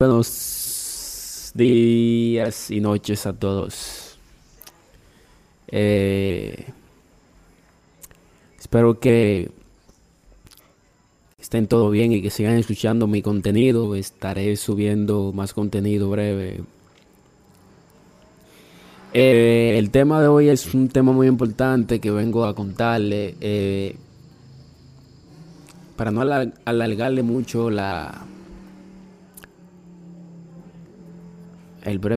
Buenos días y noches a todos. Eh, espero que estén todo bien y que sigan escuchando mi contenido. Estaré subiendo más contenido breve. Eh, el tema de hoy es un tema muy importante que vengo a contarle. Eh, para no alargarle mucho la, è il,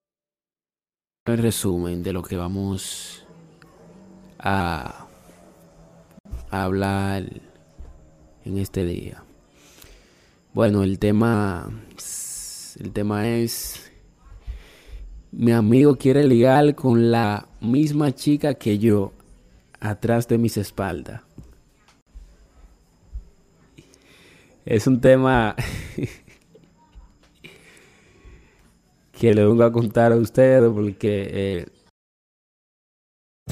el resumen de lo que vamos a, hablar en este día. Bueno, el tema el tema es mi amigo quiere ligar con la misma chica que yo atrás de mis espaldas. Es un tema que le vengo a contar a ustedes porque eh,